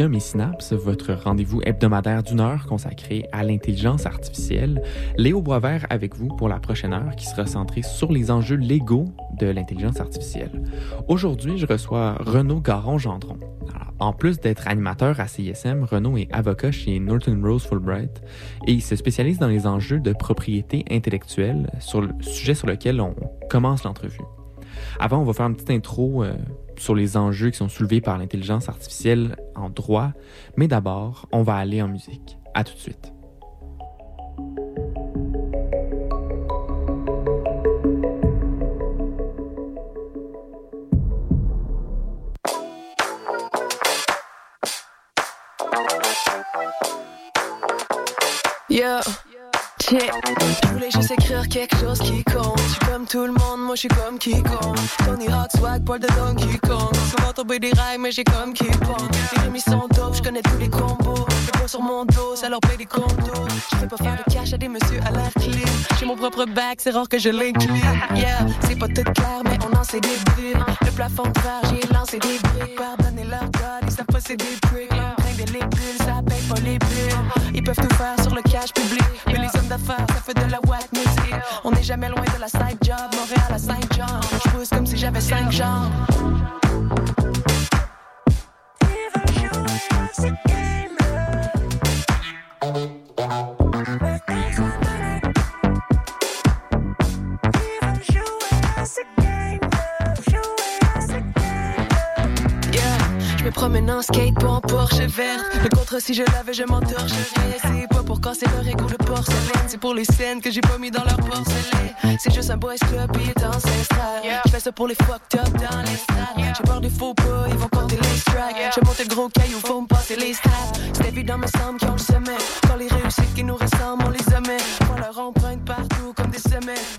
Et Synapse, votre rendez-vous hebdomadaire d'une heure consacré à l'intelligence artificielle. Léo Boisvert avec vous pour la prochaine heure qui sera centrée sur les enjeux légaux de l'intelligence artificielle. Aujourd'hui, je reçois Renaud Garon-Gendron. En plus d'être animateur à CISM, Renaud est avocat chez Norton Rose Fulbright et il se spécialise dans les enjeux de propriété intellectuelle, sur le sujet sur lequel on commence l'entrevue. Avant, on va faire une petite intro euh, sur les enjeux qui sont soulevés par l'intelligence artificielle en droit, mais d'abord, on va aller en musique. À tout de suite. Yo, check. Je voulais juste écrire quelque chose qui compte. Comme tout le monde, moi je suis comme quiconque. Tony Hawk, swag, poil de Donkey Kong. Souvent tomber des rails, mais j'ai comme qui pong. Les remis sont dope, je connais tous les combos. Les bois sur mon dos, ça leur paye des condos. Je fais pas faire de cash à des messieurs à l'air clean. J'ai mon propre bac, c'est rare que je l'inclue. Yeah, c'est pas tout clair, mais on en sait des bulles. Le plafond de verre, j'ai lancé des briques. Pardonnez leur god, ils savent pas des prix. Bring des les ça paye pas les bulles. Ils peuvent tout faire sur le cash public. Mais les hommes d'affaires, ça fait de la whack music. On n'est jamais loin pousse comme si Porsche vert. Le contre si je l'avais, je m'entorcherais. C'est pas pour casser leur égo de porcelaine, c'est pour les scènes que j'ai pas mis dans leur porcelaine. C'est juste un boys club et est ancestral. Je fais ça pour les fucked up dans les stades. J'ai peur des faux pas, ils vont compter les strikes. J'ai monté le gros caillou, faut me passer les stats. C'est évident, me semble qu'ils ont le sommet. Quand les réussites qui nous ressemblent, on les omet. On leur emprunte partout comme des.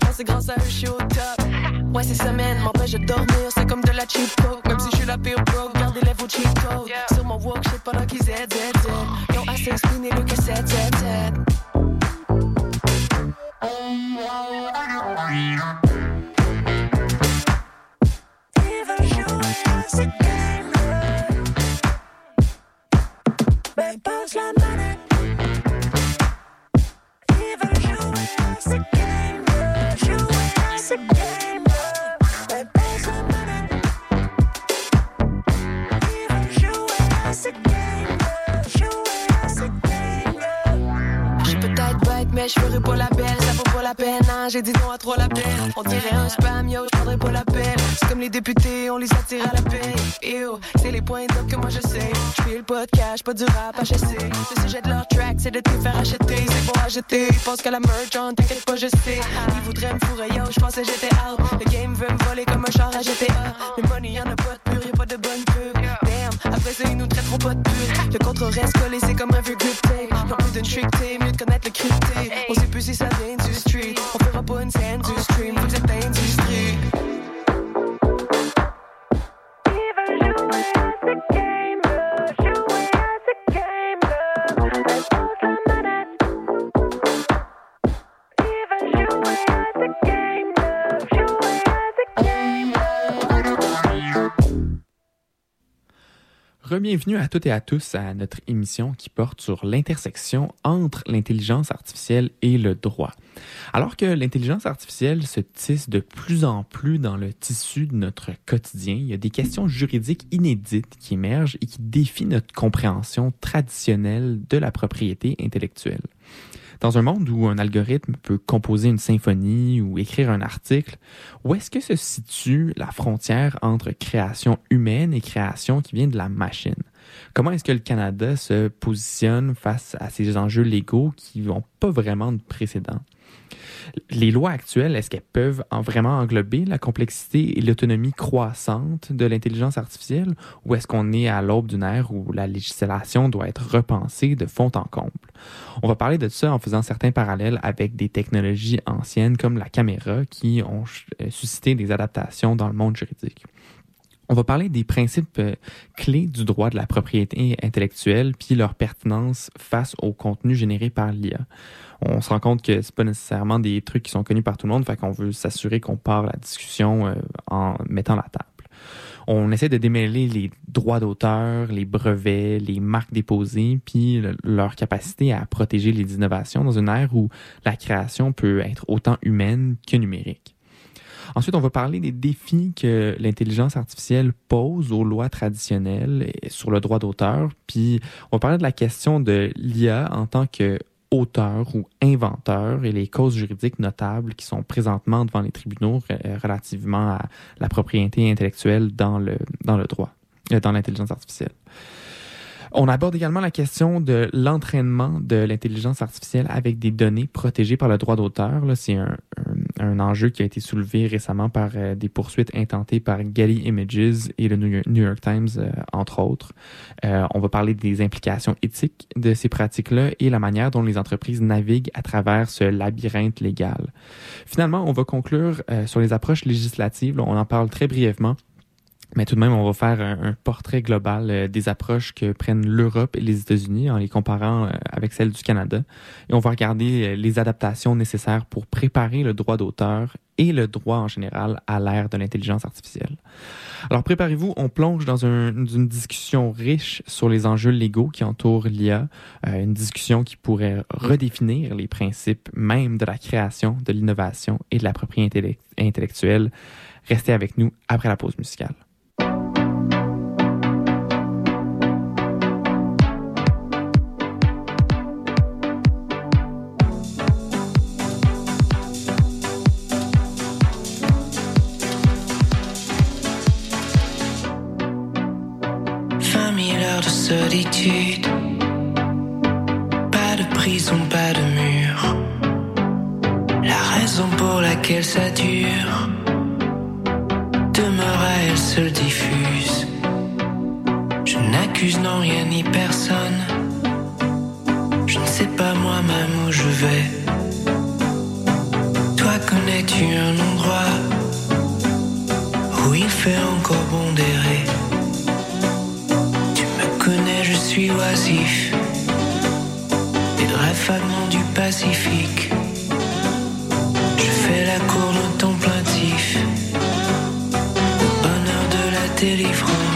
Quand c'est grâce à eux, je suis au top. Ouais, ces semaines m'empêchent de dormir, c'est comme de la cheap coke. Même si je suis la pire broke, garde les cheat code. Sur mon walk, shit pendant qu'ils aident, aident, aident. Ils ont assez spiné le cassette, 7, 7. Ben passe la manette. Ils veulent jouer à ce game, jouer à ce game. Ben je ferai pas la belle. Ça vaut pas la peine, hein, j'ai dit non à trois labels. On dirait un spam, yo, je prendrai pas la peine. C'est comme les députés, on les attire à la paix. Ew, c'est les points d'op que moi je sais. Je fais le cash, pas du rap HSC. Le sujet de leur track, c'est de te faire acheter. C'est bon à jeter, ils pensent qu'à la merch, on t'inquiète pas, je sais. Ils voudraient me fourrer, yo, je pensais j'étais out. Le game veut me voler comme un char à GTA. Le money, y'en a pas de pur, y'a pas de bonne pub. Damn, après ça, ils nous traiteront pas de pute. Le contre reste collé, c'est comme un vieux grip tape. Y'a plus d'une trick tape, si ça Rebienvenue à toutes et à tous à notre émission qui porte sur l'intersection entre l'intelligence artificielle et le droit. Alors que l'intelligence artificielle se tisse de plus en plus dans le tissu de notre quotidien, il y a des questions juridiques inédites qui émergent et qui défient notre compréhension traditionnelle de la propriété intellectuelle. Dans un monde où un algorithme peut composer une symphonie ou écrire un article, où est-ce que se situe la frontière entre création humaine et création qui vient de la machine? Comment est-ce que le Canada se positionne face à ces enjeux légaux qui n'ont pas vraiment de précédent? Les lois actuelles, est-ce qu'elles peuvent en vraiment englober la complexité et l'autonomie croissante de l'intelligence artificielle ou est-ce qu'on est à l'aube d'une ère où la législation doit être repensée de fond en comble? On va parler de ça en faisant certains parallèles avec des technologies anciennes comme la caméra qui ont euh, suscité des adaptations dans le monde juridique. On va parler des principes euh, clés du droit de la propriété intellectuelle puis leur pertinence face au contenu généré par l'IA on se rend compte que c'est pas nécessairement des trucs qui sont connus par tout le monde, fait qu'on veut s'assurer qu'on part la discussion euh, en mettant la table. On essaie de démêler les droits d'auteur, les brevets, les marques déposées, puis leur capacité à protéger les innovations dans une ère où la création peut être autant humaine que numérique. Ensuite, on va parler des défis que l'intelligence artificielle pose aux lois traditionnelles sur le droit d'auteur. Puis, on va parler de la question de l'IA en tant que auteur ou inventeur et les causes juridiques notables qui sont présentement devant les tribunaux euh, relativement à la propriété intellectuelle dans le, dans le droit, euh, dans l'intelligence artificielle. On aborde également la question de l'entraînement de l'intelligence artificielle avec des données protégées par le droit d'auteur. C'est un, enjeu qui a été soulevé récemment par euh, des poursuites intentées par Getty Images et le New York Times, euh, entre autres. Euh, on va parler des implications éthiques de ces pratiques-là et la manière dont les entreprises naviguent à travers ce labyrinthe légal. Finalement, on va conclure sur les approches législatives. On en parle très brièvement. Mais tout de même, on va faire un, portrait global euh, des approches que prennent l'Europe et les États-Unis en les comparant euh, avec celles du Canada. Et on va regarder euh, les adaptations nécessaires pour préparer le droit d'auteur et le droit en général à l'ère de l'intelligence artificielle. Alors préparez-vous, on plonge dans une discussion riche sur les enjeux légaux qui entourent l'IA, une discussion qui pourrait redéfinir les principes même de la création, de l'innovation et de la propriété intellectuelle. Restez avec nous après la pause musicale. Solitude. Pas de prison, pas de mur. La raison pour laquelle ça dure demeure à elle seule diffuse. Je n'accuse non rien ni personne. Je ne sais pas moi-même où je vais. Toi connais-tu un endroit où il fait encore bon je suis oisif. Et de du Pacifique. Je fais la cour d'un ton plaintif. Au bonheur de la délivrance.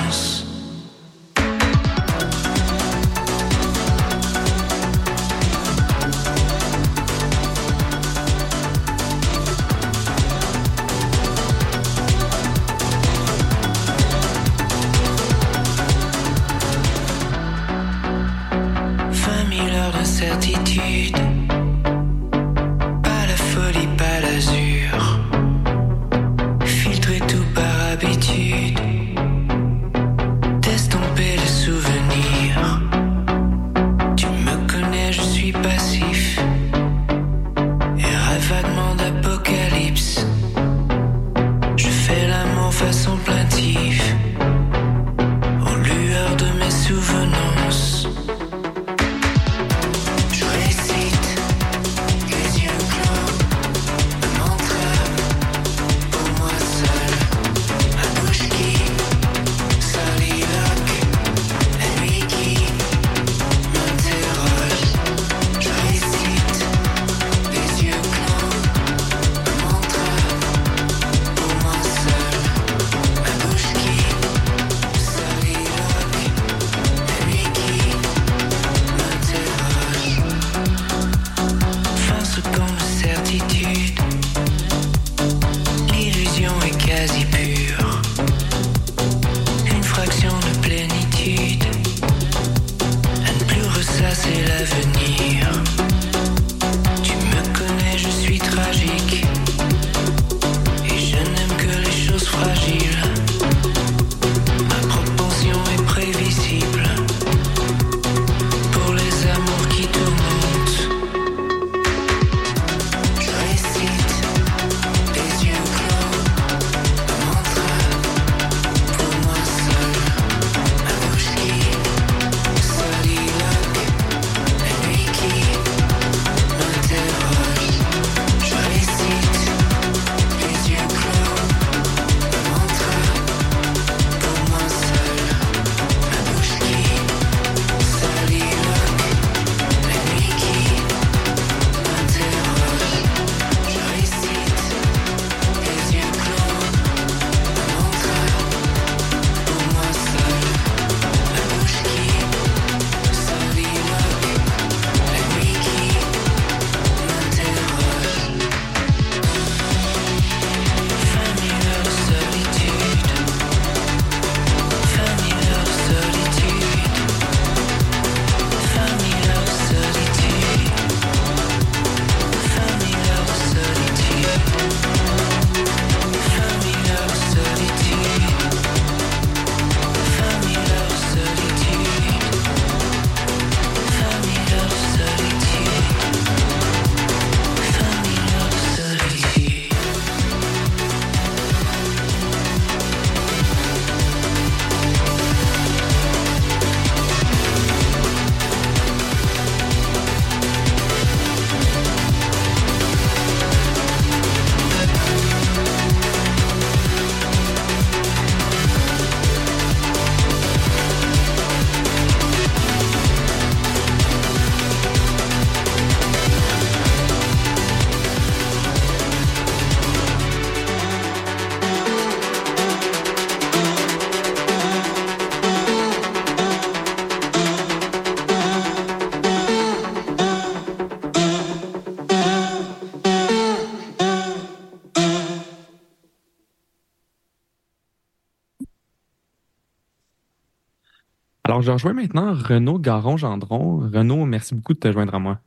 Rejoins maintenant Renaud Garon-Gendron. Renaud, merci beaucoup de te joindre à moi.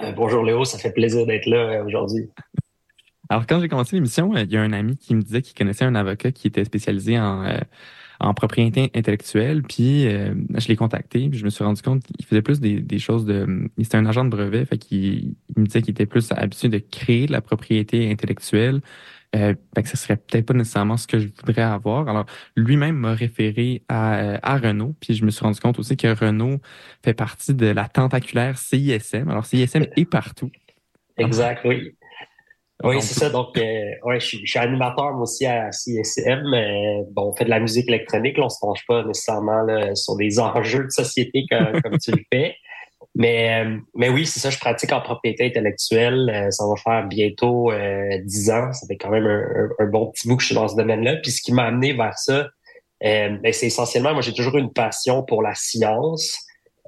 Euh, bonjour Léo, ça fait plaisir d'être là euh, aujourd'hui. Alors, quand j'ai commencé l'émission, euh, il y a un ami qui me disait qu'il connaissait un avocat qui était spécialisé en, euh, en propriété intellectuelle. Puis, euh, je l'ai contacté, puis je me suis rendu compte qu'il faisait plus des, des choses de... C'était un agent de brevet, fait qu'il il me disait qu'il était plus habitué de créer de la propriété intellectuelle. Euh, que ce serait peut-être pas nécessairement ce que je voudrais avoir. Alors, lui-même m'a référé à, à Renault, puis je me suis rendu compte aussi que Renault fait partie de la tentaculaire CISM. Alors, CISM est partout. Exact, oui. Oui, c'est ça. Donc, euh, ouais, je, suis, je suis animateur moi aussi à CSM. Euh, bon, on fait de la musique électronique. Là, on se penche pas nécessairement là, sur des enjeux de société comme, comme tu le fais. Mais, euh, mais oui, c'est ça. Je pratique en propriété intellectuelle. Euh, ça va faire bientôt euh, 10 ans. Ça fait quand même un, un- bon petit bout que je suis dans ce domaine-là. Puis ce qui m'a amené vers ça, euh, ben, c'est essentiellement, moi, j'ai toujours eu une passion pour la science.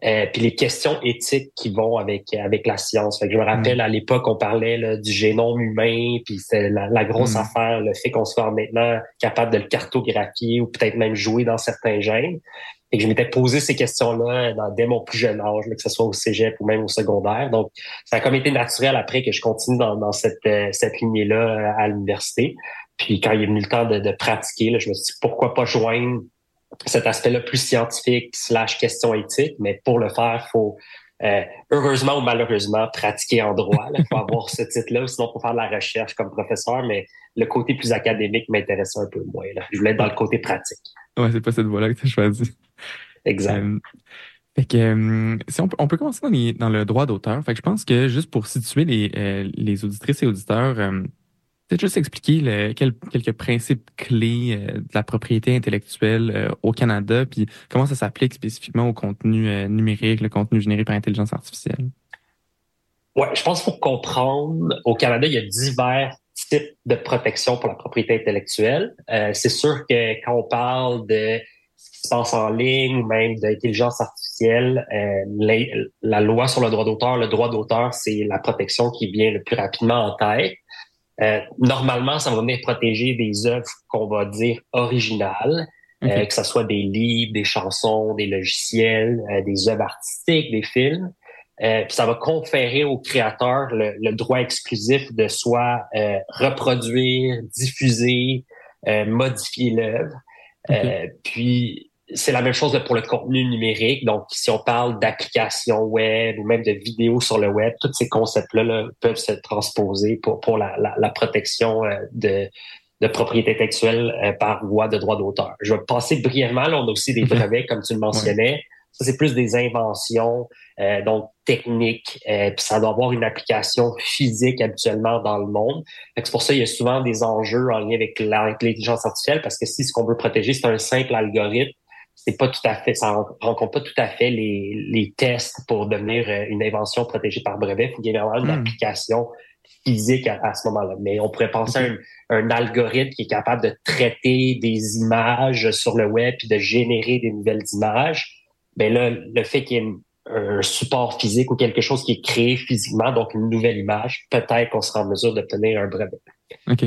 Euh, puis les questions éthiques qui vont avec avec la science. Fait que je me rappelle à l'époque on parlait là, du génome humain, puis c'est la, la grosse Mm. affaire, le fait qu'on soit maintenant capable de le cartographier ou peut-être même jouer dans certains gènes. Et que je m'étais posé ces questions-là dès mon plus jeune âge, que ce soit au cégep ou même au secondaire. Donc, ça a comme été naturel après que je continue dans, dans cette, euh, cette lignée-là euh, à l'université. Puis quand il est venu le temps de, de pratiquer, là, je me suis dit pourquoi pas joindre cet aspect-là plus scientifique slash question éthique, mais pour le faire, faut euh, heureusement ou malheureusement pratiquer en droit. Il faut avoir ce titre-là, sinon pour faire de la recherche comme professeur, mais le côté plus académique m'intéressait un peu moins. Là. Je voulais être dans le côté pratique. Ouais, c'est pas cette voie-là que tu as choisi. Exact. Euh, fait que, euh, si on, peut, on peut commencer dans, les- dans le droit d'auteur. Fait que je pense que juste pour situer les, euh, les auditrices et auditeurs, peut-être juste expliquer le- quel- quelques principes clés de la propriété intellectuelle au Canada, puis comment ça s'applique spécifiquement au contenu numérique, le contenu généré par intelligence artificielle. Ouais, je pense qu'il faut comprendre, au Canada, il y a divers types de protection pour la propriété intellectuelle. C'est sûr que quand on parle de qui se passe en ligne ou même d'intelligence artificielle, euh, la, la loi sur le droit d'auteur, le droit d'auteur, c'est la protection qui vient le plus rapidement en tête. Euh, normalement, ça va venir protéger des œuvres qu'on va dire originales, euh, que ce soit des livres, des chansons, des logiciels, euh, des œuvres artistiques, des films. Euh, puis ça va conférer au créateur le, le droit exclusif de soit euh, reproduire, diffuser, euh, modifier l'œuvre. Euh, puis c'est la même chose pour le contenu numérique. Donc, si on parle d'applications web ou même de vidéos sur le web, tous ces concepts-là là, peuvent se transposer pour, pour la, la, la protection euh, de, de propriété intellectuelle euh, par voie de droit d'auteur. Je vais passer brièvement. Là, on a aussi des brevets, comme tu le mentionnais. Ça, c'est plus des inventions, euh, donc techniques, euh, puis ça doit avoir une application physique habituellement dans le monde. C'est pour ça qu'il y a souvent des enjeux en lien avec l'intelligence artificielle, parce que si ce qu'on veut protéger, c'est un simple algorithme, c'est pas tout à fait, ça ren- rencontre pas tout à fait les, les tests pour devenir euh, une invention protégée par brevet. Il faut qu'il y ait vraiment une Hmm. application physique à, à ce moment-là. Mais on pourrait penser à un, un algorithme qui est capable de traiter des images sur le web puis de générer des nouvelles images. Ben là, le fait qu'il y ait une- un support physique ou quelque chose qui est créé physiquement, donc une nouvelle image, peut-être qu'on sera en mesure d'obtenir un brevet.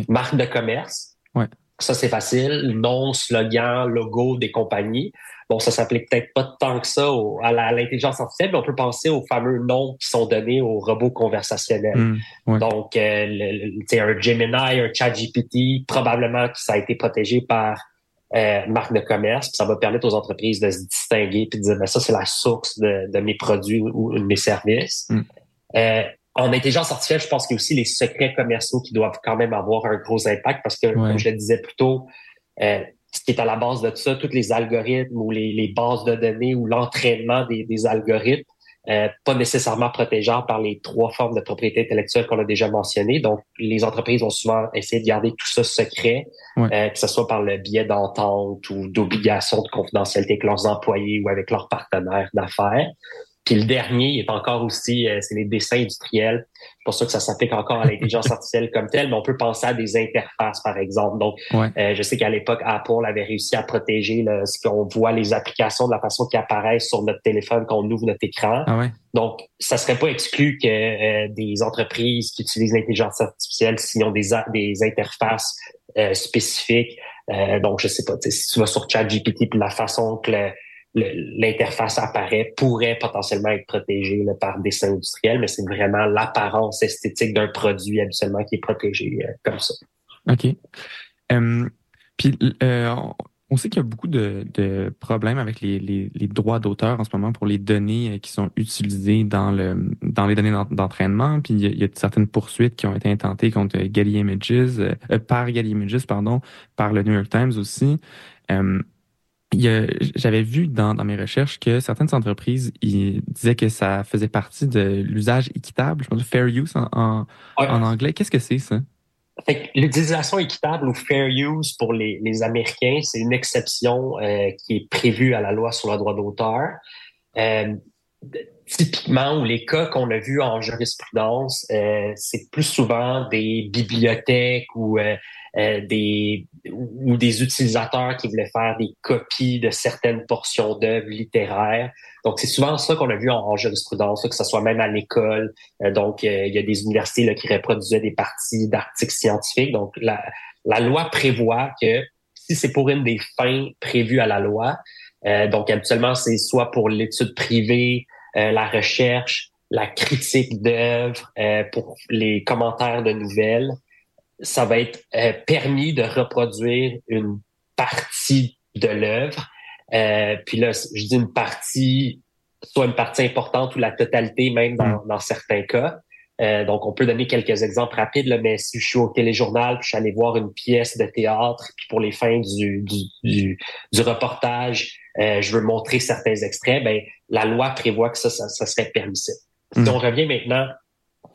Marque de commerce. Ouais. Ça, c'est facile. Nom, slogan, logo des compagnies. Bon, ça s'applique peut-être pas tant que ça au- à l'intelligence artificielle, mais on peut penser aux fameux noms qui sont donnés aux robots conversationnels. Hmm. Ouais. Donc, euh, le, le- un Gemini, un ChatGPT, probablement que ça a été protégé par euh, marque de commerce, puis ça va permettre aux entreprises de se distinguer puis de dire, ben, ça, c'est la source de, de mes produits ou de mes services. Mm. Euh, en intelligence artificielle, je pense qu'il y a aussi les secrets commerciaux qui doivent quand même avoir un gros impact parce que, Ouais. comme je le disais plus tôt, euh, ce qui est à la base de tout ça, tous les algorithmes ou les, les bases de données ou l'entraînement des, des algorithmes, euh, pas nécessairement protégeables par les trois formes de propriété intellectuelle qu'on a déjà mentionnées. Donc, les entreprises vont souvent essayer de garder tout ça secret, Ouais. euh, que ce soit par le biais d'entente ou d'obligations de confidentialité avec leurs employés ou avec leurs partenaires d'affaires. Puis le dernier il est encore aussi, euh, c'est les dessins industriels. C'est pour ça que ça s'applique encore à l'intelligence artificielle comme telle, mais on peut penser à des interfaces, par exemple. Donc, Ouais. euh, je sais qu'à l'époque, Apple avait réussi à protéger ce qu'on voit, les applications de la façon qui apparaissent sur notre téléphone quand on ouvre notre écran. Ah ouais. Donc, ça serait pas exclu que euh, des entreprises qui utilisent l'intelligence artificielle, s'ils ont des, des interfaces euh, spécifiques, euh, donc je sais pas, si tu vas sur ChatGPT, puis la façon que le- l'interface apparaît pourrait potentiellement être protégée par dessin industriel, mais c'est vraiment l'apparence esthétique d'un produit habituellement qui est protégé euh, comme ça. OK. Puis, euh, on sait qu'il y a beaucoup de, problèmes avec les, droits d'auteur en ce moment pour les données euh, qui sont utilisées dans, le, dans les données d'en- d'entraînement. Puis, il y, a, certaines poursuites qui ont été intentées contre Images, par Getty Images, pardon, par le New York Times aussi. J'avais vu dans, dans mes recherches que certaines entreprises ils disaient que ça faisait partie de l'usage équitable, je pense fair use en, en, Ouais. en anglais. Qu'est-ce que c'est ça? Fait que l'utilisation équitable ou fair use pour les, les Américains, c'est une exception euh, qui est prévue à la loi sur le droit d'auteur. Euh, typiquement, ou les cas qu'on a vus en jurisprudence, euh, c'est plus souvent des bibliothèques ou euh, euh, des ou des utilisateurs qui voulaient faire des copies de certaines portions d'œuvres littéraires. Donc, c'est souvent ça qu'on a vu en, en jurisprudence, que ce soit même à l'école. Euh, donc, euh, il y a des universités qui reproduisaient des parties d'articles scientifiques. Donc, la, la loi prévoit que si c'est pour une des fins prévues à la loi, euh, donc habituellement, c'est soit pour l'étude privée, la recherche, la critique d'œuvres, euh, pour les commentaires de nouvelles, ça va être euh, permis de reproduire une partie de l'œuvre. Euh, puis là, je dis une partie, soit une partie importante ou la totalité, même dans, dans certains cas. Euh, donc, on peut donner quelques exemples rapides, là, mais si je suis au téléjournal, puis je suis allé voir une pièce de théâtre, puis pour les fins du, du, du, du reportage, euh, je veux montrer certains extraits, ben la loi prévoit que ça, ça, ça serait permissible. Si on revient maintenant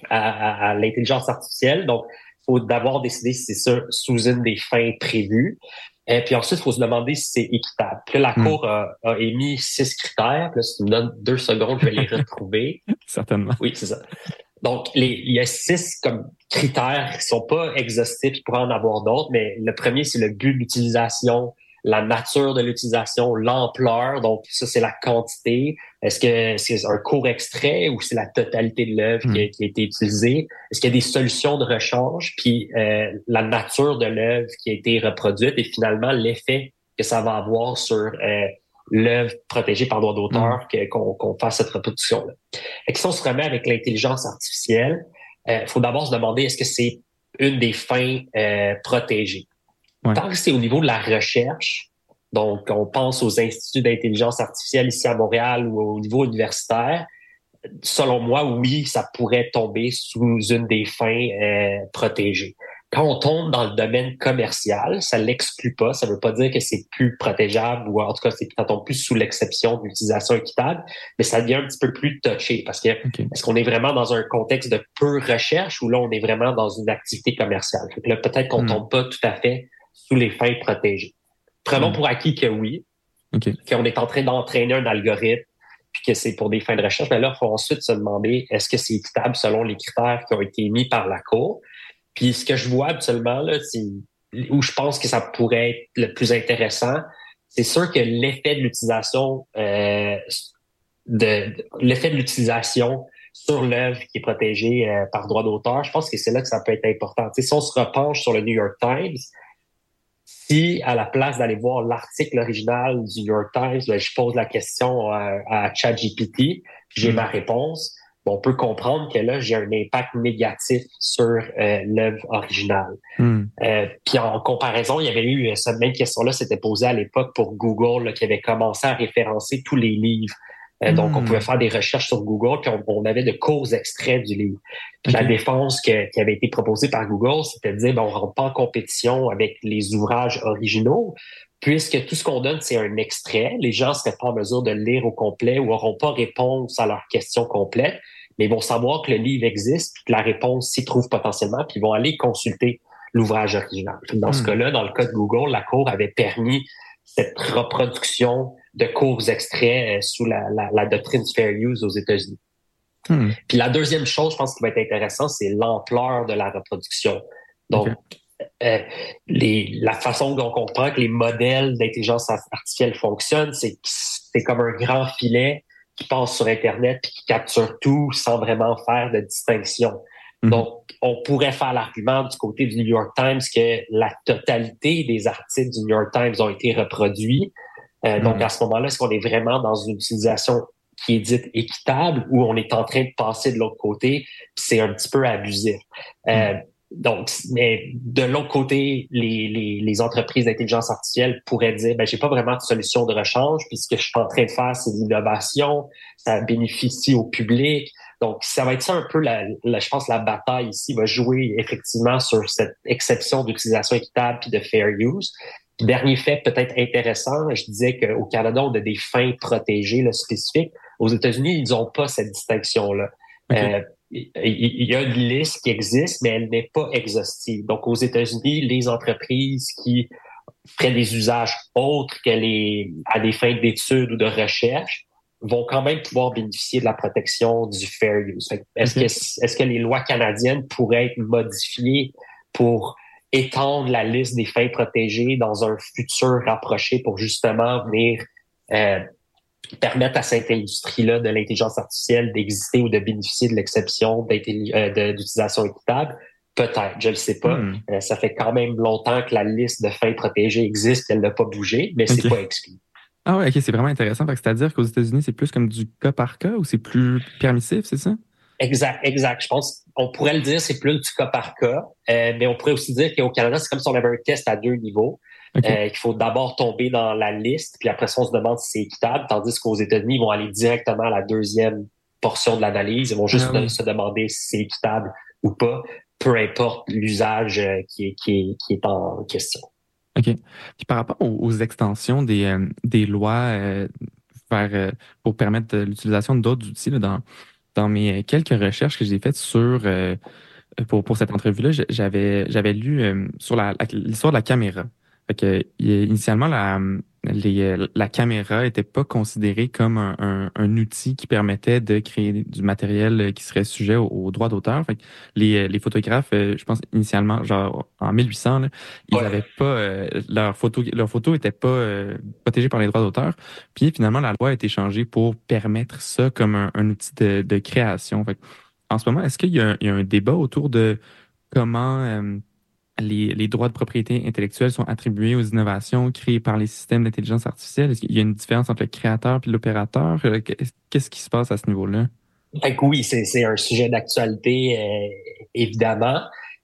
à, à, à l'intelligence artificielle, donc il faut d'abord décider si c'est ça sous une des fins prévues. Et puis ensuite, il faut se demander si c'est équitable. Puis là, la Mm. Cour a, a émis six critères. Puis là, si tu me donnes deux secondes, je vais les retrouver. Certainement. Oui, c'est ça. Donc, les, il y a six comme critères qui sont pas exhaustifs, il pourrait en avoir d'autres, mais le premier, c'est le but de l'utilisation, la nature de l'utilisation, l'ampleur. Donc, ça, c'est la quantité. Est-ce que c'est un court extrait ou c'est la totalité de l'œuvre qui, a- qui a été utilisée? Est-ce qu'il y a des solutions de rechange? Puis, euh, la nature de l'œuvre qui a été reproduite et finalement, l'effet que ça va avoir sur euh, l'œuvre protégée par droit d'auteur que- qu'on fasse cette reproduction-là. Que si on se remet avec l'intelligence artificielle, il faut d'abord se demander est-ce que c'est une des fins euh, protégées? Ouais. Tant que c'est au niveau de la recherche, donc on pense aux instituts d'intelligence artificielle ici à Montréal ou au niveau universitaire, selon moi, oui, ça pourrait tomber sous une des fins euh, protégées. Quand on tombe dans le domaine commercial, ça l'exclut pas. Ça veut pas dire que c'est plus protégeable ou en tout cas, c'est ça tombe plus sous l'exception de l'utilisation équitable, mais ça devient un petit peu plus touché parce que est-ce qu'on est vraiment dans un contexte de peu recherche ou là, on est vraiment dans une activité commerciale? Que là, peut-être qu'on Hmm. tombe pas tout à fait sous les fins protégées. Prenons Hmm. pour acquis que oui, qu'on est en train d'entraîner un algorithme puis que c'est pour des fins de recherche. Mais là, il faut ensuite se demander est-ce que c'est équitable selon les critères qui ont été émis par la Cour? Puis ce que je vois habituellement, là, c'est où je pense que ça pourrait être le plus intéressant, c'est sûr que l'effet de l'utilisation euh, de, l'effet de l'utilisation sur l'œuvre qui est protégée euh, par droit d'auteur, je pense que c'est là que ça peut être important. Si on se repenche sur le New York Times, si à la place d'aller voir l'article original du New York Times, là, je pose la question à, à ChatGPT, j'ai Mm. ma réponse, bon, on peut comprendre que là, j'ai un impact négatif sur euh, l'œuvre originale. Hmm. Euh, puis en comparaison, il y avait eu euh, cette même question-là, s'était posée à l'époque pour Google, là, qui avait commencé à référencer tous les livres. Euh, Donc, on Hmm. pouvait faire des recherches sur Google, puis on, on avait de courts extraits du livre. Puis la défense que- qui avait été proposée par Google, c'était de dire, ben, on ne rentre pas en compétition avec les ouvrages originaux, puisque tout ce qu'on donne, c'est un extrait. Les gens ne seraient pas en mesure de le lire au complet ou n'auront pas réponse à leurs questions complètes, mais ils vont savoir que le livre existe, puis que la réponse s'y trouve potentiellement, puis ils vont aller consulter l'ouvrage original. Puis Dans ce Hmm. cas-là, dans le cas de Google, la Cour avait permis cette reproduction de courts extraits euh, sous la, la, la doctrine du fair use aux États-Unis. Hmm. Puis la deuxième chose, je pense, qui va être intéressant, c'est l'ampleur de la reproduction. Donc, euh, les, la façon dont on comprend que les modèles d'intelligence artificielle fonctionnent, c'est que c'est comme un grand filet qui passe sur Internet puis qui capture tout sans vraiment faire de distinction. Mhm. Donc, on pourrait faire l'argument du côté du New York Times que la totalité des articles du New York Times ont été reproduits, Euh, Donc, Mhm. à ce moment-là, est-ce qu'on est vraiment dans une utilisation qui est dite équitable ou on est en train de passer de l'autre côté, puis c'est un petit peu abusif? Euh, donc, mais de l'autre côté, les, les, les entreprises d'intelligence artificielle pourraient dire, ben, j'ai pas vraiment de solution de rechange, puis ce que je suis en train de faire, c'est l'innovation, ça bénéficie au public. Donc, ça va être ça un peu, la, la- je pense, la bataille ici va jouer effectivement sur cette exception d'utilisation équitable puis de fair use. Dernier fait peut-être intéressant, je disais qu'au Canada, on a des fins protégées là, spécifiques. Aux États-Unis, ils n'ont pas cette distinction-là. Euh, il y a une liste qui existe, mais elle n'est pas exhaustive. Donc, aux États-Unis, les entreprises qui feraient des usages autres que les à des fins d'études ou de recherche vont quand même pouvoir bénéficier de la protection du fair use. Est-ce que est-ce que les lois canadiennes pourraient être modifiées pour étendre la liste des fins protégées dans un futur rapproché pour justement venir euh, permettre à cette industrie-là de l'intelligence artificielle d'exister ou de bénéficier de l'exception euh, d'utilisation équitable? Peut-être, je le sais pas. Hmm. Euh, ça fait quand même longtemps que la liste de fins protégées existe, elle n'a pas bougé, mais c'est Ok. pas exclu. Ah ouais, ok, c'est vraiment intéressant. C'est-à-dire qu'aux États-Unis, c'est plus comme du cas par cas ou c'est plus permissif, c'est ça? Exact, exact. Je pense on pourrait le dire, c'est plus du cas par cas, euh, mais on pourrait aussi dire qu'au Canada, c'est comme si on avait un test à deux niveaux. Euh, qu'il faut d'abord tomber dans la liste, puis après ça, on se demande si c'est équitable, tandis qu'aux États-Unis, ils vont aller directement à la deuxième portion de l'analyse. Ils vont juste Ah oui. se demander si c'est équitable ou pas, peu importe l'usage euh, qui est, qui, est, qui est en question. OK. Puis par rapport aux, aux extensions des, euh, des lois vers, pour permettre l'utilisation d'autres outils, là, dans, dans mes quelques recherches que j'ai faites sur euh, pour, pour cette entrevue-là, j'avais j'avais lu euh, sur l'histoire de la caméra. Fait que, initialement, la, les, euh, la caméra était pas considérée comme un, un, un outil qui permettait de créer du matériel euh, qui serait sujet aux, droits d'auteur. Fait que les, euh, les photographes, je pense initialement, genre en 1800, là, ils Ouais. avaient pas euh, leur photo, leur photo était pas euh, protégée par les droits d'auteur. Puis finalement, la loi a été changée pour permettre ça comme un, un outil de, de création. Fait que, en ce moment, est-ce qu'il y, a un- il y a un débat autour de comment euh, les, les droits de propriété intellectuelle sont attribués aux innovations créées par les systèmes d'intelligence artificielle? Est-ce qu'il y a une différence entre le créateur et l'opérateur? Euh, qu'est- Qu'est-ce qui se passe à ce niveau-là? Fait que oui, c'est un sujet d'actualité, euh, évidemment.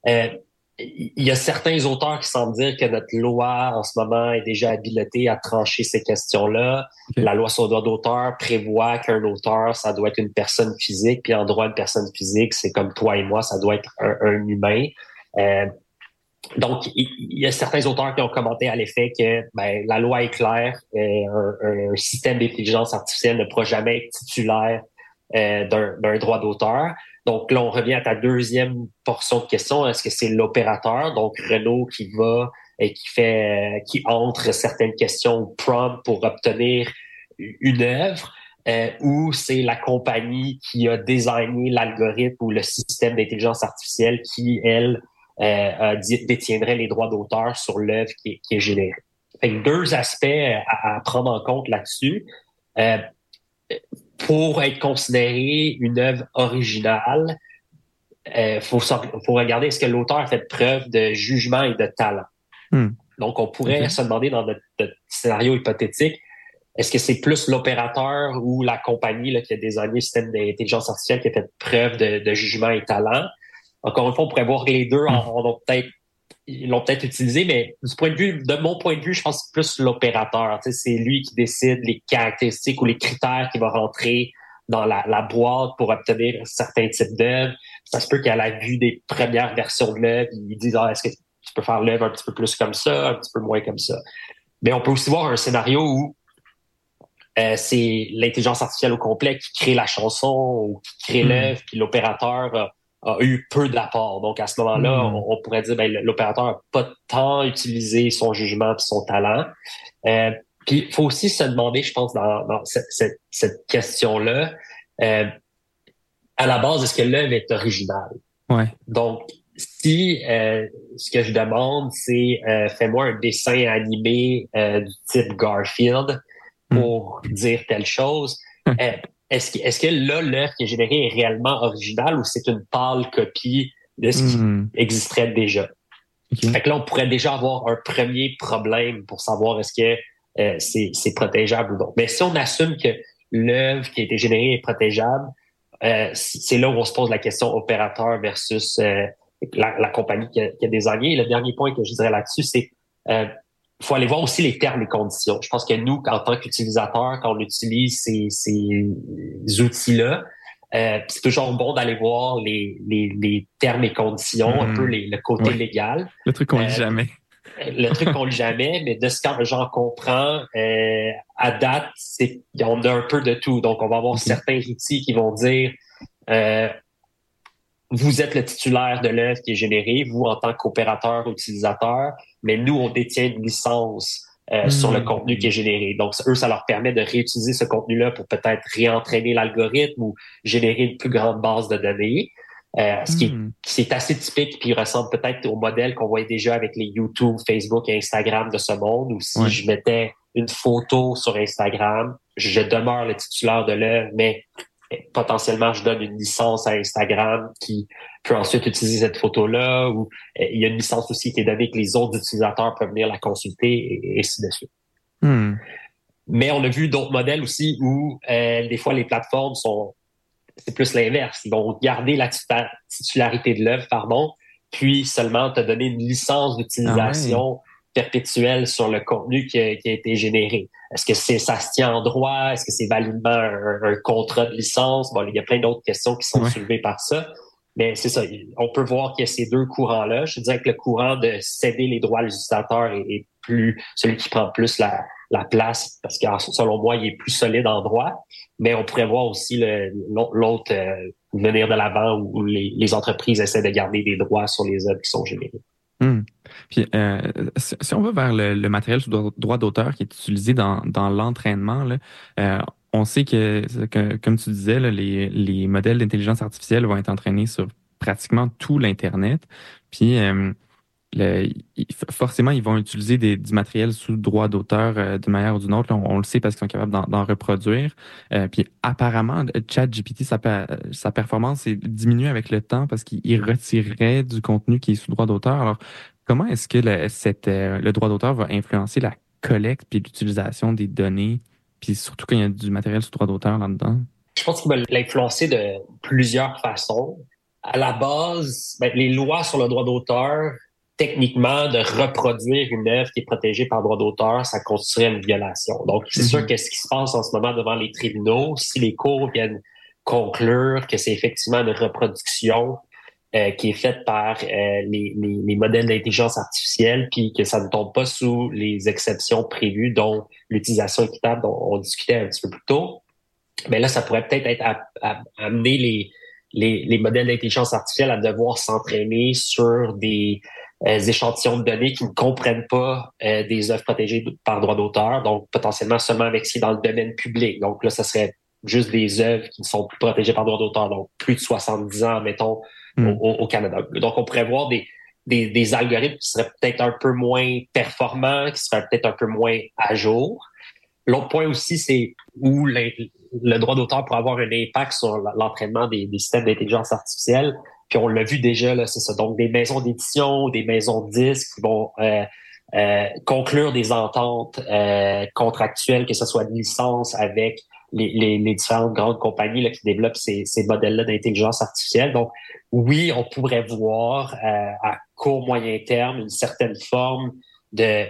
Euh, Il y a certains auteurs qui semblent dire que notre loi en ce moment est déjà habilitée à trancher ces questions-là. La loi sur le droit d'auteur prévoit qu'un auteur, ça doit être une personne physique, puis en droit de personne physique, c'est comme toi et moi, ça doit être un, un humain. Euh, donc, il y a certains auteurs qui ont commenté à l'effet que ben, la loi est claire, euh, un, un système d'intelligence artificielle ne pourra jamais être titulaire euh, d'un droit d'auteur. Donc là, on revient à ta deuxième portion de question. Est-ce que c'est l'opérateur, donc Renault, qui va et qui fait, euh, qui entre certaines questions prompt pour obtenir une œuvre, euh, ou c'est la compagnie qui a designé l'algorithme ou le système d'intelligence artificielle qui, elle, euh, euh, détiendrait les droits d'auteur sur l'œuvre qui, est- qui est générée. Fait que deux aspects à, à prendre en compte là-dessus. Euh, pour être considéré une œuvre originale, il faut, sor- faut regarder est-ce que l'auteur a fait preuve de jugement et de talent. Hmm. Donc, on pourrait se demander dans notre, notre scénario hypothétique, est-ce que c'est plus l'opérateur ou la compagnie là, qui a désigné le système d'intelligence artificielle qui a fait preuve de, de jugement et talent? Encore une fois, on pourrait voir que les deux ont peut-être ils l'ont peut-être utilisé, mais du point de vue, de mon point de vue, je pense que c'est plus l'opérateur. C'est lui qui décide les caractéristiques ou les critères qui vont rentrer dans la, la boîte pour obtenir certains types d'œuvres. Ça se peut qu'à la vue des premières versions de l'œuvre, ils disent ah, est-ce que tu peux faire l'œuvre un petit peu plus comme ça, un petit peu moins comme ça? Mais on peut aussi voir un scénario où euh, c'est l'intelligence artificielle au complet qui crée la chanson ou qui crée Hmm. l'œuvre, puis l'opérateur a, eu peu d'apport. Donc à ce moment-là, Hmm. on, on pourrait dire ben, l'opérateur n'a pas tant utilisé son jugement et son talent. Euh, puis il faut aussi se demander, je pense, dans, dans cette, cette, cette question-là, euh, à la base, est-ce que l'œuvre est originale? Ouais. Donc, si euh, ce que je demande, c'est euh, fais-moi un dessin animé euh, du type Garfield pour dire telle chose, Hmm. euh, est-ce que, est-ce que là, l'œuvre qui est générée est réellement originale ou c'est une pâle copie de ce qui Hmm. existerait déjà? Fait que là, on pourrait déjà avoir un premier problème pour savoir est-ce que euh, c'est c'est protégeable ou non. Mais si on assume que l'œuvre qui a été générée est protégeable, euh, c'est là où on se pose la question opérateur versus euh, la, la, compagnie qui a, qui a désigné. Et le dernier point que je dirais là-dessus, c'est euh, faut aller voir aussi les termes et conditions. Je pense que nous, en tant qu'utilisateurs, quand on utilise ces, ces outils-là, euh, c'est toujours bon d'aller voir les, les, les, termes et conditions, un Mhm. peu les, le côté Ouais. légal. Le truc qu'on Euh, lit jamais. Le truc qu'on lit jamais, mais de ce que j'en comprends, euh, à date, c'est on a un peu de tout. Donc, on va avoir Ok. certains outils qui vont dire euh, vous êtes le titulaire de l'œuvre qui est générée, vous en tant qu'opérateur, utilisateur, mais nous, on détient une licence euh, Hmm. sur le contenu qui est généré. Donc, eux, ça leur permet de réutiliser ce contenu-là pour peut-être réentraîner l'algorithme ou générer une plus grande base de données. Euh, ce qui est Hmm. c'est assez typique puis ressemble peut-être au modèle qu'on voyait déjà avec les YouTube, Facebook et Instagram de ce monde où si Ouais. je mettais une photo sur Instagram, je demeure le titulaire de l'œuvre, mais potentiellement je donne une licence à Instagram qui peut ensuite utiliser cette photo-là ou eh, il y a une licence aussi qui est donnée que les autres utilisateurs peuvent venir la consulter et, et ainsi de suite. Hmm. Mais on a vu d'autres modèles aussi où euh, des fois les plateformes sont c'est plus l'inverse. Ils vont garder la titularité de l'œuvre, pardon, puis seulement te donner une licence d'utilisation perpétuelle sur le contenu qui a, qui a été généré. Est-ce que c'est ça se tient en droit? Est-ce que c'est validement un, un contrat de licence? Bon, il y a plein d'autres questions qui sont Ouais. soulevées par ça. Mais c'est ça, on peut voir qu'il y a ces deux courants-là. Je dirais que le courant de céder les droits à l'utilisateur est, est plus celui qui prend plus la, la place parce que selon moi, il est plus solide en droit. Mais on pourrait voir aussi l'autre euh, venir de l'avant où les, les entreprises essaient de garder des droits sur les œuvres qui sont générées. Hmm. Puis, euh, si, on va vers le, matériel sous droit, d'auteur qui est utilisé dans, dans l'entraînement, euh, on sait que, comme tu disais, les, les modèles d'intelligence artificielle vont être entraînés sur pratiquement tout l'Internet. Puis, euh, forcément, ils vont utiliser des, du matériel sous droit d'auteur euh, d'une manière ou d'une autre. On, le sait parce qu'ils sont capables d'en, reproduire. Euh, puis apparemment, ChatGPT, sa, per- sa performance est diminuée avec le temps parce qu'il il retirerait du contenu qui est sous droit d'auteur. Alors, comment est-ce que euh, le droit d'auteur va influencer la collecte puis l'utilisation des données, puis surtout quand il y a du matériel sous droit d'auteur là-dedans? Je pense qu'il va l'influencer de plusieurs façons. À la base, ben, les lois sur le droit d'auteur, techniquement, de reproduire une œuvre qui est protégée par droit d'auteur, ça constituerait une violation. Donc, c'est Mhm. sûr que ce qui se passe en ce moment devant les tribunaux, si les cours viennent conclure que c'est effectivement une reproduction euh, qui est faite par euh, les, les, les modèles d'intelligence artificielle, puis que ça ne tombe pas sous les exceptions prévues, dont l'utilisation équitable dont on discutait un petit peu plus tôt. Mais là, ça pourrait peut-être être à, à- amener les, les, les modèles d'intelligence artificielle à devoir s'entraîner sur des échantillons de données qui ne comprennent pas euh, des œuvres protégées par droit d'auteur, donc potentiellement seulement avec ce qui est dans le domaine public. Donc là, ça serait juste des œuvres qui ne sont plus protégées par droit d'auteur, donc plus de 70 ans, mettons, Mm. au, au- Canada. Donc, on pourrait voir des, des, des algorithmes qui seraient peut-être un peu moins performants, qui seraient peut-être un peu moins à jour. L'autre point aussi, c'est où le droit d'auteur pourrait avoir un impact sur l'entraînement des, des systèmes d'intelligence artificielle. Puis on l'a vu déjà, là, c'est ça. Donc, des maisons d'édition, des maisons de disques qui vont euh, euh, conclure des ententes euh, contractuelles, que ce soit de licence avec les, les, les différentes grandes compagnies là, qui développent ces, ces modèles-là d'intelligence artificielle. Donc, oui, on pourrait voir euh, à court moyen terme une certaine forme de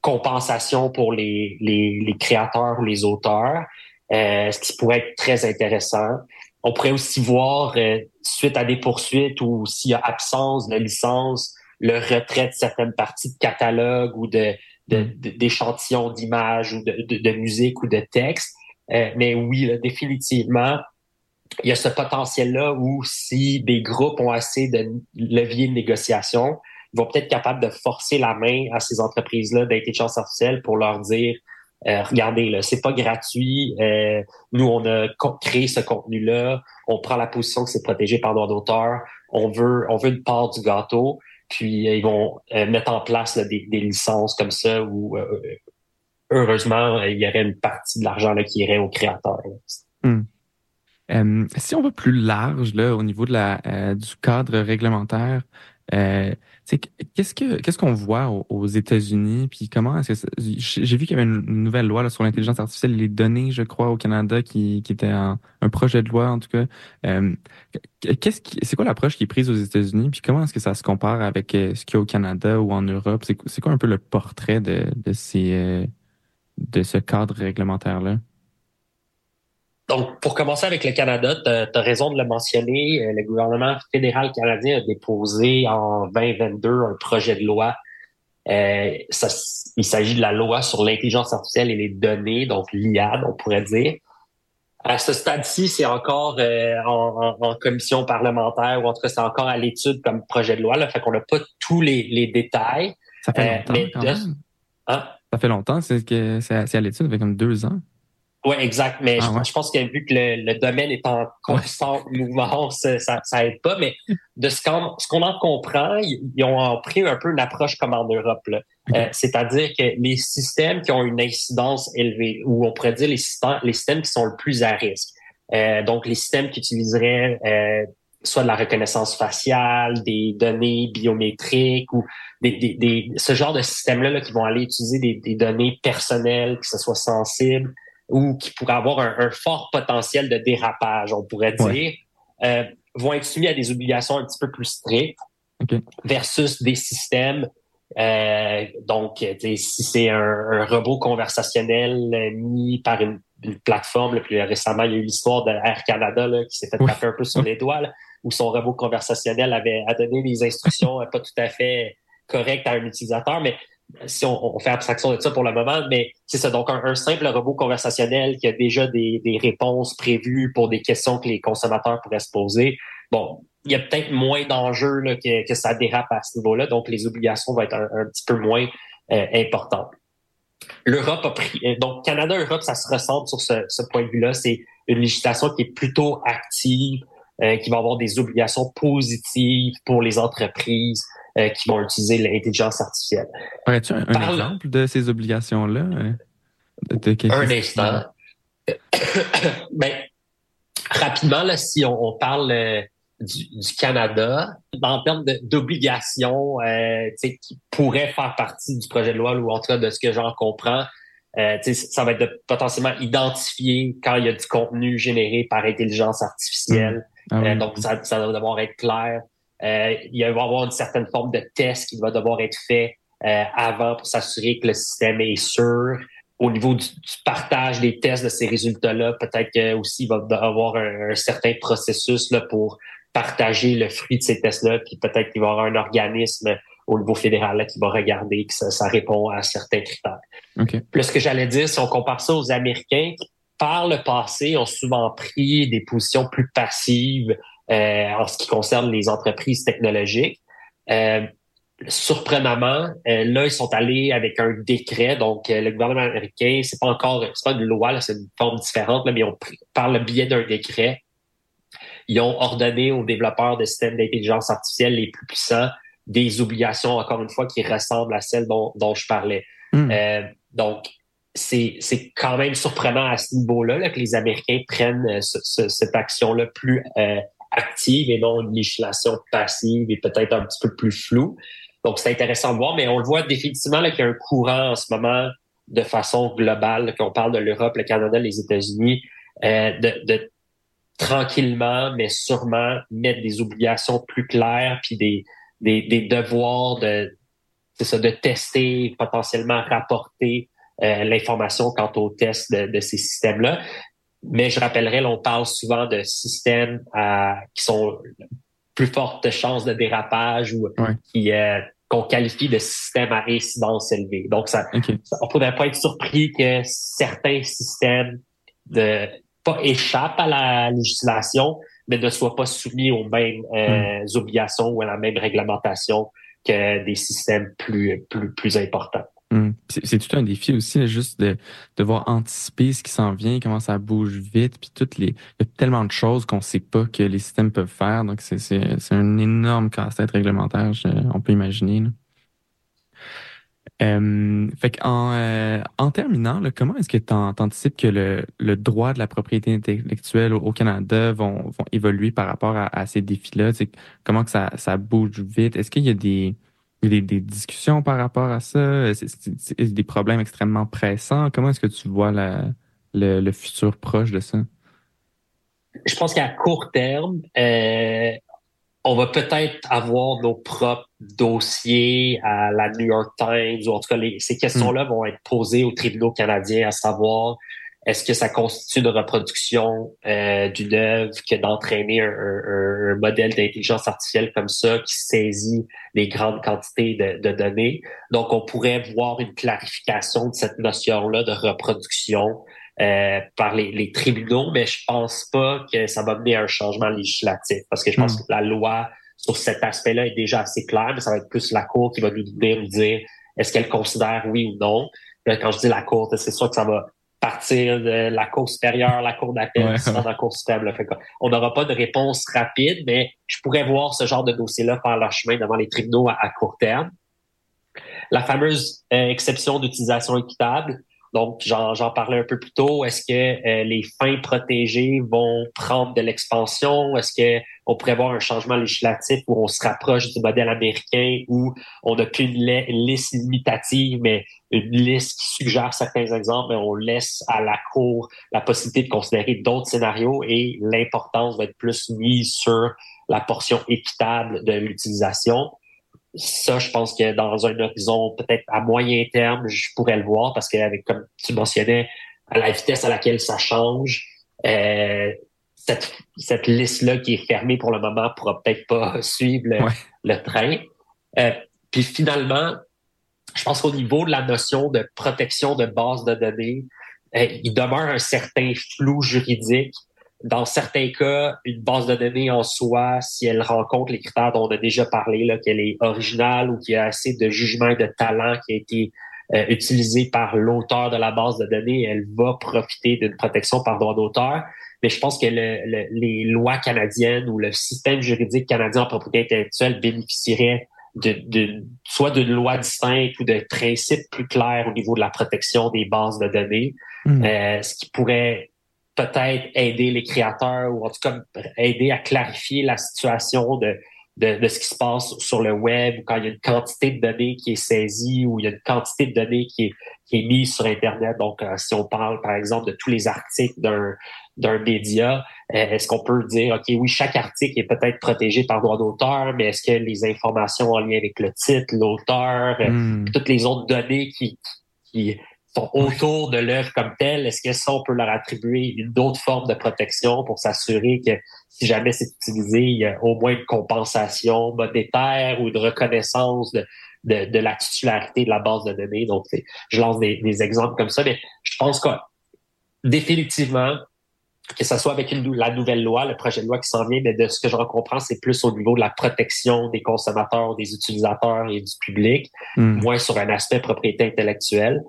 compensation pour les, les, les créateurs ou les auteurs, euh, ce qui pourrait être très intéressant. On pourrait aussi voir, euh, suite à des poursuites ou s'il y a absence de licence, le retrait de certaines parties de catalogue ou de de- de- d'échantillons d'images ou de, de, de musique ou de texte. Euh, mais oui, là, définitivement, il y a ce potentiel-là où si des groupes ont assez de leviers de négociation, ils vont peut-être être capables de forcer la main à ces entreprises-là d'intelligence artificielle pour leur dire euh, regardez, c'est pas gratuit. euh, nous, on a créé ce contenu-là. On prend la position que c'est protégé par droit d'auteur. On veut, on veut une part du gâteau. Puis euh, ils vont mettre en place des, licences comme ça où heureusement il y aurait une partie de l'argent qui irait aux créateurs. Euh, si on va plus large là, au niveau de la, du cadre réglementaire, Euh, qu'est-ce que qu'est-ce qu'on voit aux, États-Unis, puis comment est-ce que j'ai vu qu'il y avait une nouvelle loi là, sur l'intelligence artificielle les données, je crois, au Canada, qui, qui était un, un projet de loi en tout cas. Euh, qu'est-ce qui, c'est quoi l'approche qui est prise aux États-Unis, puis comment est-ce que ça se compare avec euh, ce qu'il y a au Canada ou en Europe? C'est c'est quoi un peu le portrait de de ces euh, de ce cadre réglementaire là Donc, pour commencer avec le Canada, tu as, raison de le mentionner. euh, Le gouvernement fédéral canadien a déposé en 2022 un projet de loi. Euh, ça, il s'agit de la loi sur l'intelligence artificielle et les données, donc l'IAD, on pourrait dire. À ce stade-ci, c'est encore euh, en, en- en commission parlementaire ou en tout cas, c'est encore à l'étude comme projet de loi. Là, fait qu'on n'a pas tous les, les détails. Ça fait Euh, longtemps mais quand de- même. Hein? Ça fait longtemps, c'est à, c'est à l'étude, ça fait comme deux ans. Oui, exact. Mais Ah je, ouais? je pense que vu que le, le domaine est en constante mouvance, ça, ça aide pas. Mais de ce qu'on ce qu'on en comprend, ils, ils ont pris un peu une approche comme en Europe. Euh, C'est-à-dire que les systèmes qui ont une incidence élevée, ou on pourrait dire les systèmes, les systèmes qui sont le plus à risque. Euh, donc, les systèmes qui utiliseraient euh, soit de la reconnaissance faciale, des données biométriques ou des, des, des- ce genre de systèmes-là là, qui vont aller utiliser des, des données personnelles, que ce soit sensibles, ou qui pourraient avoir un, un fort potentiel de dérapage, on pourrait dire, Ouais. euh, vont être soumis à des obligations un petit peu plus strictes versus des systèmes. euh, donc, si c'est un, un robot conversationnel euh, mis par une, une plateforme, là, puis récemment, il y a eu l'histoire de Air Canada là, qui s'est fait taper un peu sur les doigts, là, où son robot conversationnel avait donné des instructions pas tout à fait correctes à un utilisateur, mais si on, on fait abstraction de ça pour le moment, mais c'est ça. Donc, un, un simple robot conversationnel qui a déjà des, des réponses prévues pour des questions que les consommateurs pourraient se poser. Bon, il y a peut-être moins d'enjeux que, que ça dérape à ce niveau-là, donc les obligations vont être un, un petit peu moins euh, importantes. L'Europe a pris, euh, donc Canada-Europe, ça se ressemble sur ce, ce point de vue-là. C'est une législation qui est plutôt active, euh, qui va avoir des obligations positives pour les entreprises euh, qui vont utiliser l'intelligence artificielle. Aurais-tu un, exemple de ces obligations-là? euh, de- de quelque Un instant. ben, rapidement, là, si on, on parle euh, du, du Canada, en termes d'obligations euh, qui pourraient faire partie du projet de loi, ou en tout cas de ce que j'en comprends, euh, ça va être de potentiellement identifier quand il y a du contenu généré par intelligence artificielle. Ah oui. Euh, donc, ça, ça va devoir être clair. Euh, il va y avoir une certaine forme de test qui va devoir être fait euh, avant pour s'assurer que le système est sûr. Au niveau du, du partage des tests de ces résultats-là, peut-être que aussi il va y avoir un, un certain processus là, pour partager le fruit de ces tests-là, puis peut-être qu'il va y avoir un organisme au niveau fédéral là, qui va regarder que ça, ça répond à certains critères. OK. Puis là, ce que j'allais dire, si on compare ça aux Américains, par le passé, ont souvent pris des positions plus passives en ce qui concerne les entreprises technologiques. Euh, surprenamment, euh, là, ils sont allés avec un décret. Donc, euh, le gouvernement américain, c'est pas encore, c'est pas une loi, là, c'est une forme différente, là, mais par le biais d'un décret, ils ont ordonné aux développeurs de systèmes d'intelligence artificielle les plus puissants des obligations, encore une fois, qui ressemblent à celles dont, dont je parlais. Hmm. Euh, donc, c'est c'est quand même surprenant à ce niveau-là là, que les Américains prennent euh, ce- ce- cette action-là plus euh, active et non une législation passive et peut-être un petit peu plus floue. Donc, c'est intéressant de voir, mais on le voit définitivement qu'il y a un courant en ce moment de façon globale, qu'on parle de l'Europe, le Canada, les États-Unis, euh, de, de tranquillement, mais sûrement mettre des obligations plus claires, puis des, des, des devoirs de, ça, de tester, potentiellement rapporter euh, l'information quant aux tests de, de ces systèmes-là. Mais je rappellerai, on parle souvent de systèmes à, qui sont plus fortes chances de dérapage ou Ouais. qui euh, qu'on qualifie de systèmes à incidence élevée. Donc, ça, on pourrait pas être surpris que certains systèmes de pas échappent à la législation, mais ne soient pas soumis aux mêmes euh, obligations ou à la même réglementation que des systèmes plus plus plus importants. Hmm. C'est tout un défi aussi, là, juste de devoir anticiper ce qui s'en vient, comment ça bouge vite, puis toutes les, il y a tellement de choses qu'on sait pas que les systèmes peuvent faire. Donc, c'est un énorme casse-tête réglementaire, je- on peut imaginer. Euh, fait qu'en euh, en terminant, là, comment est-ce que tu anticipes que le, le droit de la propriété intellectuelle au, Canada vont, vont évoluer par rapport à, à ces défis-là? Comment que ça, ça bouge vite? Est-ce qu'il y a des, des, des discussions par rapport à ça? C'est, des problèmes extrêmement pressants? Comment est-ce que tu vois la, le, le futur proche de ça? Je pense qu'à court terme, euh, on va peut-être avoir nos propres dossiers à la New York Times, ou en tout cas, les- ces questions-là vont être posées aux tribunaux canadiens, à savoir est-ce que ça constitue une reproduction euh, d'une œuvre que d'entraîner un, un- un modèle d'intelligence artificielle comme ça qui saisit des grandes quantités de, de données? Donc, on pourrait voir une clarification de cette notion-là de reproduction euh, par les, les tribunaux, mais je pense pas que ça va mener à un changement législatif parce que je pense Mm. que la loi sur cet aspect-là est déjà assez claire, mais ça va être plus la Cour qui va nous venir nous dire est-ce qu'elle considère oui ou non. Là, quand je dis la Cour, c'est sûr que ça va partir de la Cour supérieure, la Cour d'appel, Ouais, à la Cour que on n'aura pas de réponse rapide, mais je pourrais voir ce genre de dossier-là faire leur chemin devant les tribunaux à, à court terme. La fameuse euh, exception d'utilisation équitable, donc, j'en parlais un peu plus tôt. Est-ce que euh, les fins protégées vont prendre de l'expansion? Est-ce que on pourrait voir un changement législatif où on se rapproche du modèle américain où on n'a plus une liste limitative, mais une liste qui suggère certains exemples, mais on laisse à la Cour la possibilité de considérer d'autres scénarios et l'importance va être plus mise sur la portion équitable de l'utilisation? Ça, je pense que dans un horizon peut-être à moyen terme, je pourrais le voir parce qu'avec, comme tu mentionnais, à la vitesse à laquelle ça change, euh, cette, cette liste-là qui est fermée pour le moment pourra peut-être pas suivre le, Ouais. le train. Euh, puis finalement, je pense qu'au niveau de la notion de protection de base de données, euh, il demeure un certain flou juridique dans certains cas, une base de données en soi, si elle rencontre les critères dont on a déjà parlé, là, qu'elle est originale ou qu'il y a assez de jugement et de talent qui a été euh, utilisé par l'auteur de la base de données, elle va profiter d'une protection par droit d'auteur. Mais je pense que le- le- les lois canadiennes ou le système juridique canadien en propriété intellectuelle bénéficierait de, de- soit d'une loi distincte ou de principes plus clairs au niveau de la protection des bases de données, Hmm. euh, ce qui pourrait peut-être aider les créateurs ou en tout cas aider à clarifier la situation de, de, de ce qui se passe sur le web ou quand il y a une quantité de données qui est saisie ou il y a une quantité de données qui est, qui est mise sur Internet. Donc, euh, si on parle, par exemple, de tous les articles d'un d'un média, euh, est-ce qu'on peut dire, OK, oui, chaque article est peut-être protégé par droit d'auteur, mais est-ce que les informations en lien avec le titre, l'auteur, euh, Hmm. toutes les autres données qui, qui sont autour de l'œuvre comme telle, est-ce que ça, on peut leur attribuer une autre forme de protection pour s'assurer que si jamais c'est utilisé, il y a au moins une compensation monétaire ou de reconnaissance de, de, de la titularité de la base de données? Donc, je lance des, des exemples comme ça, mais je pense que définitivement, que ce soit avec une, la nouvelle loi, le projet de loi qui s'en vient, mais de ce que je comprends, c'est plus au niveau de la protection des consommateurs, des utilisateurs et du public Hmm. moins sur un aspect propriété intellectuelle.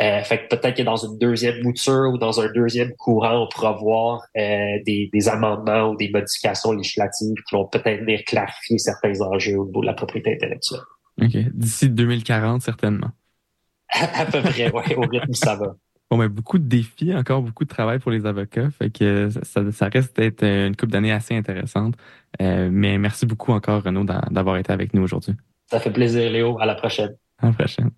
Euh, fait que peut-être que dans une deuxième mouture ou dans un deuxième courant, on pourra voir euh, des, des amendements ou des modifications législatives qui vont peut-être venir clarifier certains enjeux au niveau de la propriété intellectuelle. OK. D'ici 2040, certainement. à peu près, ouais, au rythme où ça va. Bon, ben, beaucoup de défis, encore beaucoup de travail pour les avocats. Fait que ça, ça- reste d'être une couple d'années assez intéressante. Euh, mais merci beaucoup encore, Renaud, d'a- d'avoir été avec nous aujourd'hui. Ça fait plaisir, Léo. À la prochaine. À la prochaine.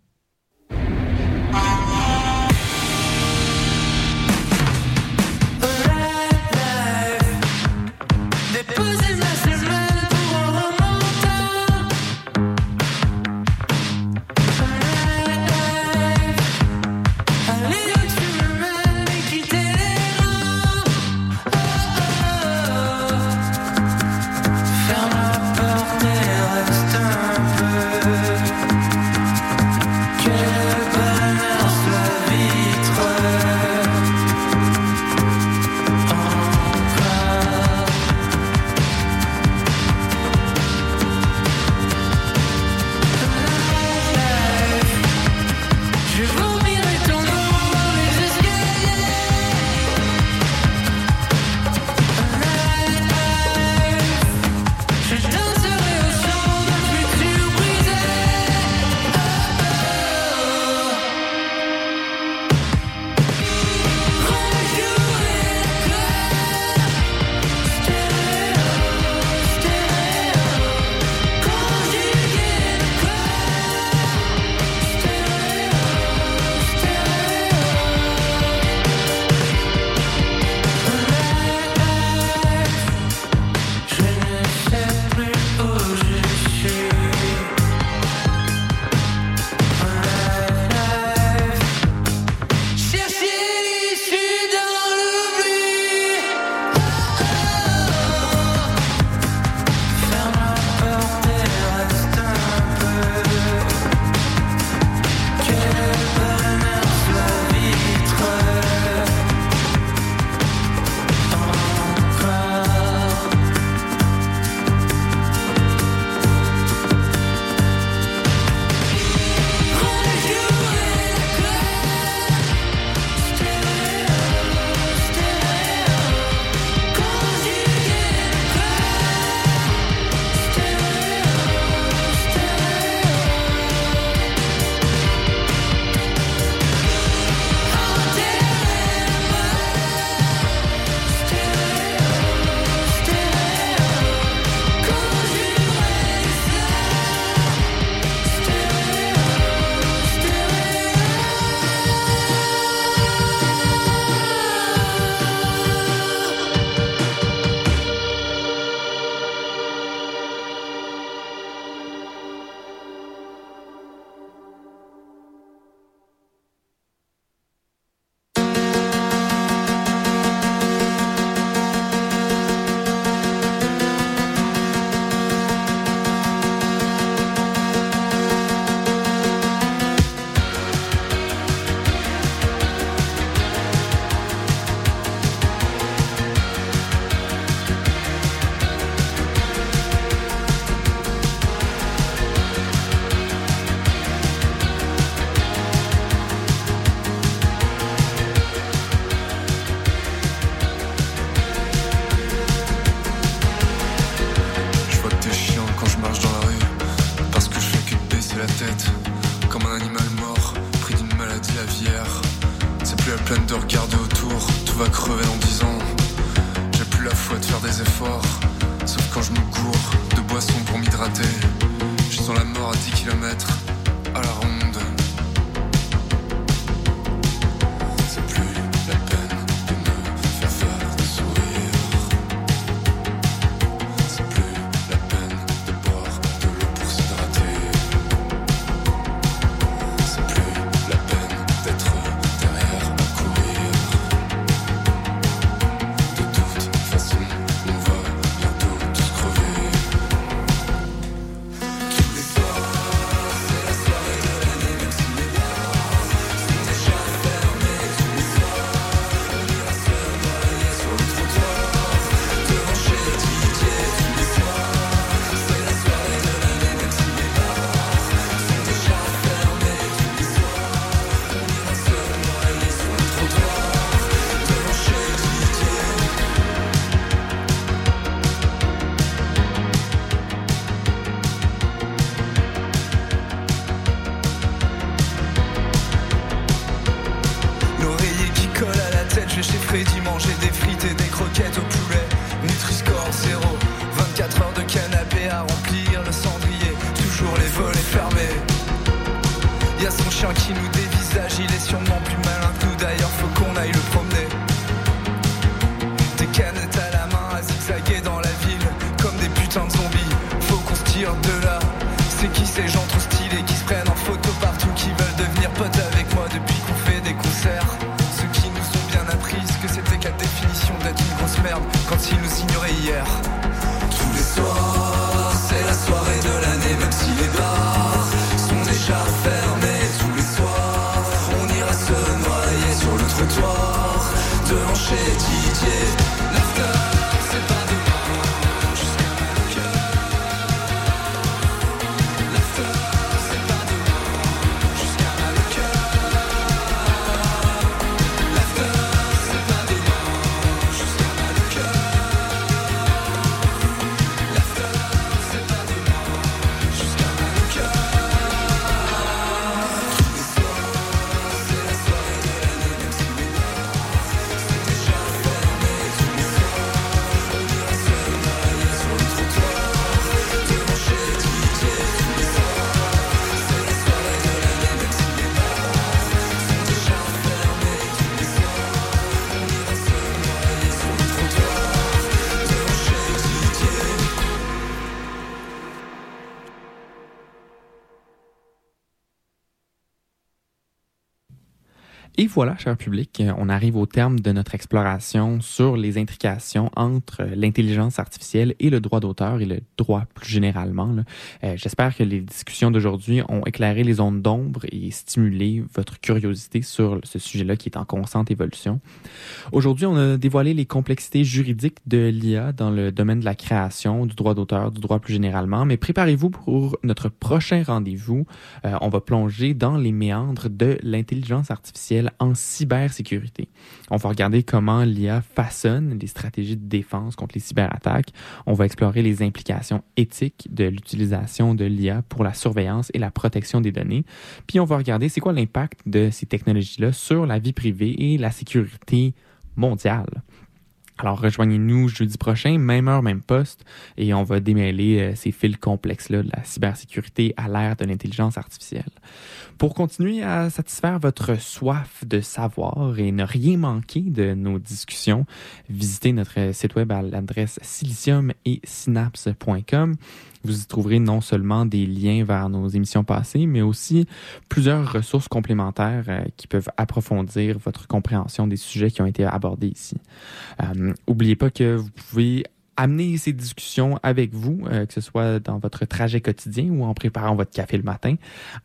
Dévisage, il voilà, cher public, on arrive au terme de notre exploration sur les intrications entre l'intelligence artificielle et le droit d'auteur et le droit plus généralement. Euh, J'espère que les discussions d'aujourd'hui ont éclairé les zones d'ombre et stimulé votre curiosité sur ce sujet-là qui est en constante évolution. Aujourd'hui, on a dévoilé les complexités juridiques de l'IA dans le domaine de la création, du droit d'auteur, du droit plus généralement, mais préparez-vous pour notre prochain rendez-vous. Euh, on va plonger dans les méandres de l'intelligence artificielle en cybersécurité. On va regarder comment l'IA façonne les stratégies de défense contre les cyberattaques. On va explorer les implications éthiques de l'utilisation de l'IA pour la surveillance et la protection des données. Puis on va regarder c'est quoi l'impact de ces technologies-là sur la vie privée et la sécurité mondiale. Alors rejoignez-nous jeudi prochain, même heure, même poste, et on va démêler euh, ces fils complexes-là de la cybersécurité à l'ère de l'intelligence artificielle. Pour continuer à satisfaire votre soif de savoir et ne rien manquer de nos discussions, visitez notre site web à l'adresse silicium et synapse.com. Vous y trouverez non seulement des liens vers nos émissions passées, mais aussi plusieurs ressources complémentaires euh, qui peuvent approfondir votre compréhension des sujets qui ont été abordés ici. Euh, oubliez pas que vous pouvez amener ces discussions avec vous, euh, que ce soit dans votre trajet quotidien ou en préparant votre café le matin,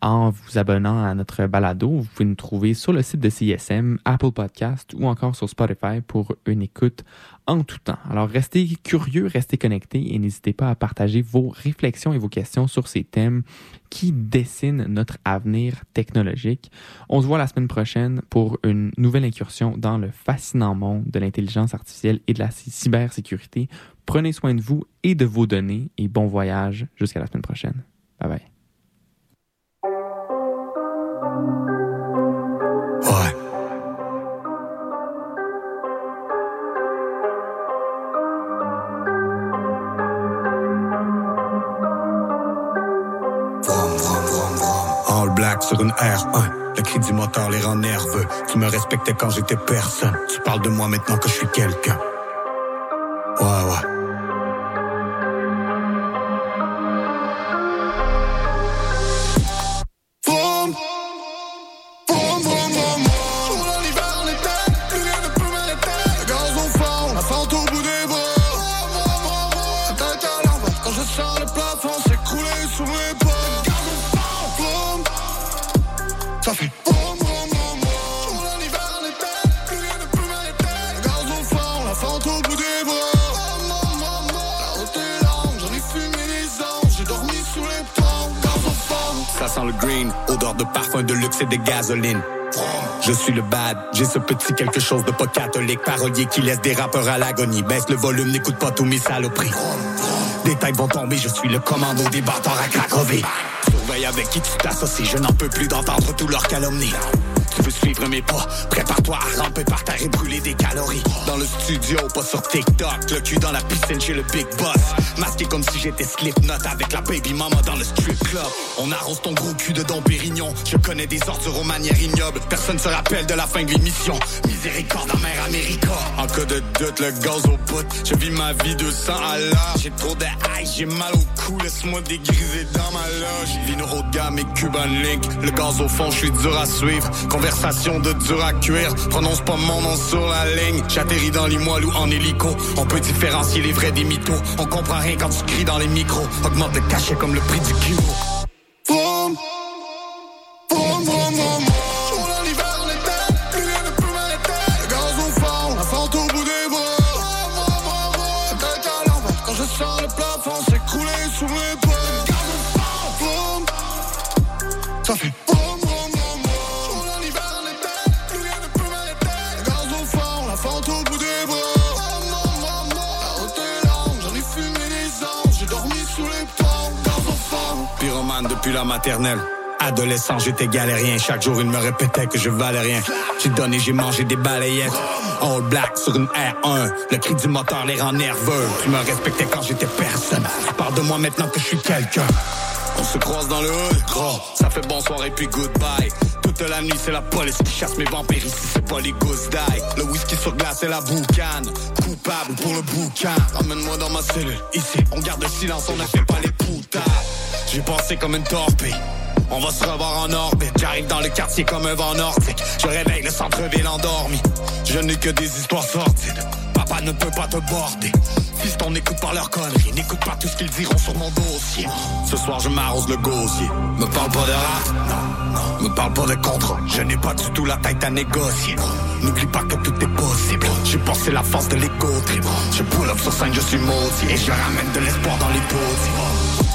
en vous abonnant à notre balado. Vous pouvez nous trouver sur le site de CISM, Apple Podcast ou encore sur Spotify pour une écoute en tout temps. Alors restez curieux, restez connectés et n'hésitez pas à partager vos réflexions et vos questions sur ces thèmes qui dessinent notre avenir technologique. On se voit la semaine prochaine pour une nouvelle incursion dans le fascinant monde de l'intelligence artificielle et de la cybersécurité. Prenez soin de vous et de vos données et bon voyage jusqu'à la semaine prochaine. Bye bye. Sur une R1. Le cri du moteur les rend nerveux. Tu me respectais quand j'étais personne. Tu parles de moi maintenant que je suis quelqu'un. Je suis le bad, j'ai ce petit quelque chose de pas catholique, parolier qui laisse des rappeurs à l'agonie. Baisse le volume, n'écoute pas tous mes saloperies. Des têtes vont tomber, je suis le commando des bâtards à Cracovie. Surveille avec qui tu t'associes, je n'en peux plus d'entendre tous leurs calomnies. Tu veux suivre mes pas, prépare-toi à ramper par terre et brûler des calories. Dans le studio, pas sur TikTok, le cul dans la piscine chez le big boss. Masqué comme si j'étais Slipknot avec la baby mama dans le strip club. On arrose ton gros cul de Pérignon. Je connais des ordures aux manières ignobles. Personne se rappelle de la fin de l'émission. Miséricorde mer America. En cas de doute, le gaz au bout. Je vis ma vie de sang à l'heure. J'ai trop de haï, j'ai mal au cou. Laisse-moi dégriser dans ma loge. Vino haut de gamme et Cuban Link. Le gaz au fond, je suis dur à suivre. Conversation de dur à cuire. Prononce pas mon nom sur la ligne. J'atterris dans l'imoile ou en hélico. On peut différencier les vrais des mythos. On comprend rien quand tu cries dans les micros. Augmente le cachet comme le prix du kilo. Adolescent, j'étais galérien. Chaque jour, il me répétait que je valais rien. J'ai donné, j'ai mangé des balayettes. All black sur une R1. Le cri du moteur les rend nerveux. Tu me respectais quand j'étais personne. Parle de moi maintenant que je suis quelqu'un. On se croise dans le hood, gros. Ça fait bonsoir et puis goodbye. Toute la nuit, c'est la police qui chasse mes vampires ici, c'est pas les gosses d'ail. Le whisky sur glace et la boucane. Coupable pour le bouquin. Emmène-moi dans ma cellule. Ici, on garde le silence, on ne fait pas les putains. J'ai pensé comme une torpille. On va se revoir en orbite. J'arrive dans le quartier comme un vent nordique. Je réveille le centre-ville endormi. Je n'ai que des histoires sordides. Papa ne peut pas te border. Fils, on n'écoute pas leurs conneries. N'écoute pas tout ce qu'ils diront sur mon dossier. Ce soir, je m'arrose le gosier. Me parle pas de rap, non, non. Me parle pas de contrat. Je n'ai pas du tout la tête à négocier. N'oublie pas que tout est possible. J'ai pensé la force de l'ego trip. Je pull up sur scène, je suis maudit. Et je ramène de l'espoir dans les pauses.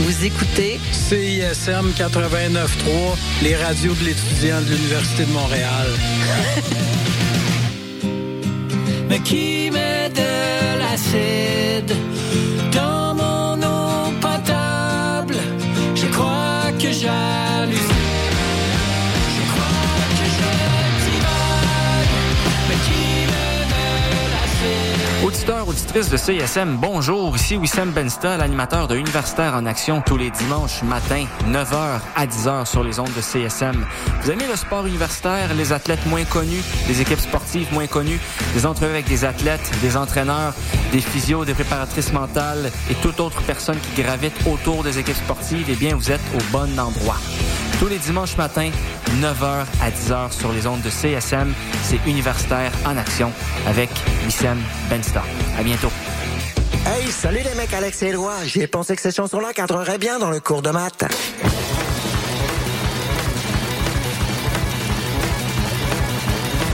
Vous écoutez CISM 89.3, les radios de l'étudiant de l'Université de Montréal. Mais qui met de l'acide? Auditeurs, auditrices de CISM, bonjour. Ici Wissam Bensta, l'animateur de Universitaire en Action tous les dimanches matin, 9h à 10h sur les ondes de CSM. Vous aimez le sport universitaire, les athlètes moins connus, les équipes sportives moins connues, des entrevues avec des athlètes, des entraîneurs, des physios, des préparatrices mentales et toute autre personne qui gravite autour des équipes sportives, eh bien, vous êtes au bon endroit. Tous les dimanches matins, 9h à 10h sur les ondes de CSM, c'est Universitaire en Action avec Wissam Bensta. À bientôt. Hey, salut les mecs, Alex et Éloi. J'ai pensé que cette chanson-là cadrerait bien dans le cours de maths.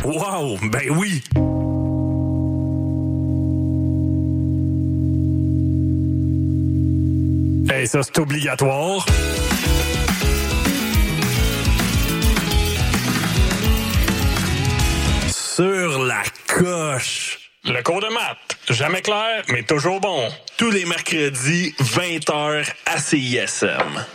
Wow, ben oui! Hey, ça c'est obligatoire. Sur la coche. Le cours de maths, jamais clair, mais toujours bon. Tous les mercredis, 20h à CISM.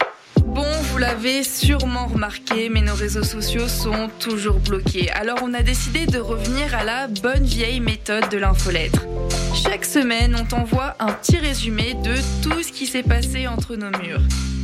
Bon, vous l'avez sûrement remarqué, mais nos réseaux sociaux sont toujours bloqués. Alors on a décidé de revenir à la bonne vieille méthode de l'infolettre. Chaque semaine, on t'envoie un petit résumé de tout ce qui s'est passé entre nos murs.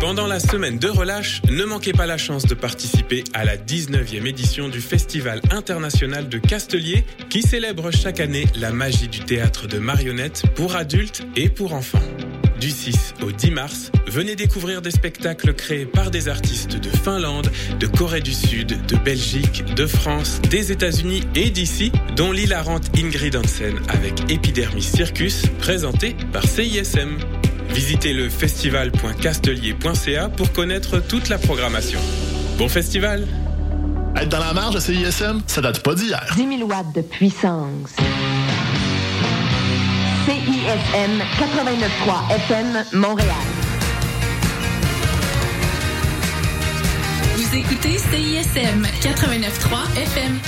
Pendant la semaine de relâche, ne manquez pas la chance de participer à la 19e édition du Festival international de Castelier qui célèbre chaque année la magie du théâtre de marionnettes pour adultes et pour enfants. Du 6 au 10 mars, venez découvrir des spectacles créés par des artistes de Finlande, de Corée du Sud, de Belgique, de France, des États-Unis et d'ici, dont l'hilarante Ingrid Hansen avec Epidermis Circus, présenté par CISM. Visitez le festival.castelier.ca pour connaître toute la programmation. Bon festival Être dans la marge de CISM, ça date pas d'hier. 10 000 watts de puissance. CISM 89.3 FM Montréal. Vous écoutez CISM 89.3 FM.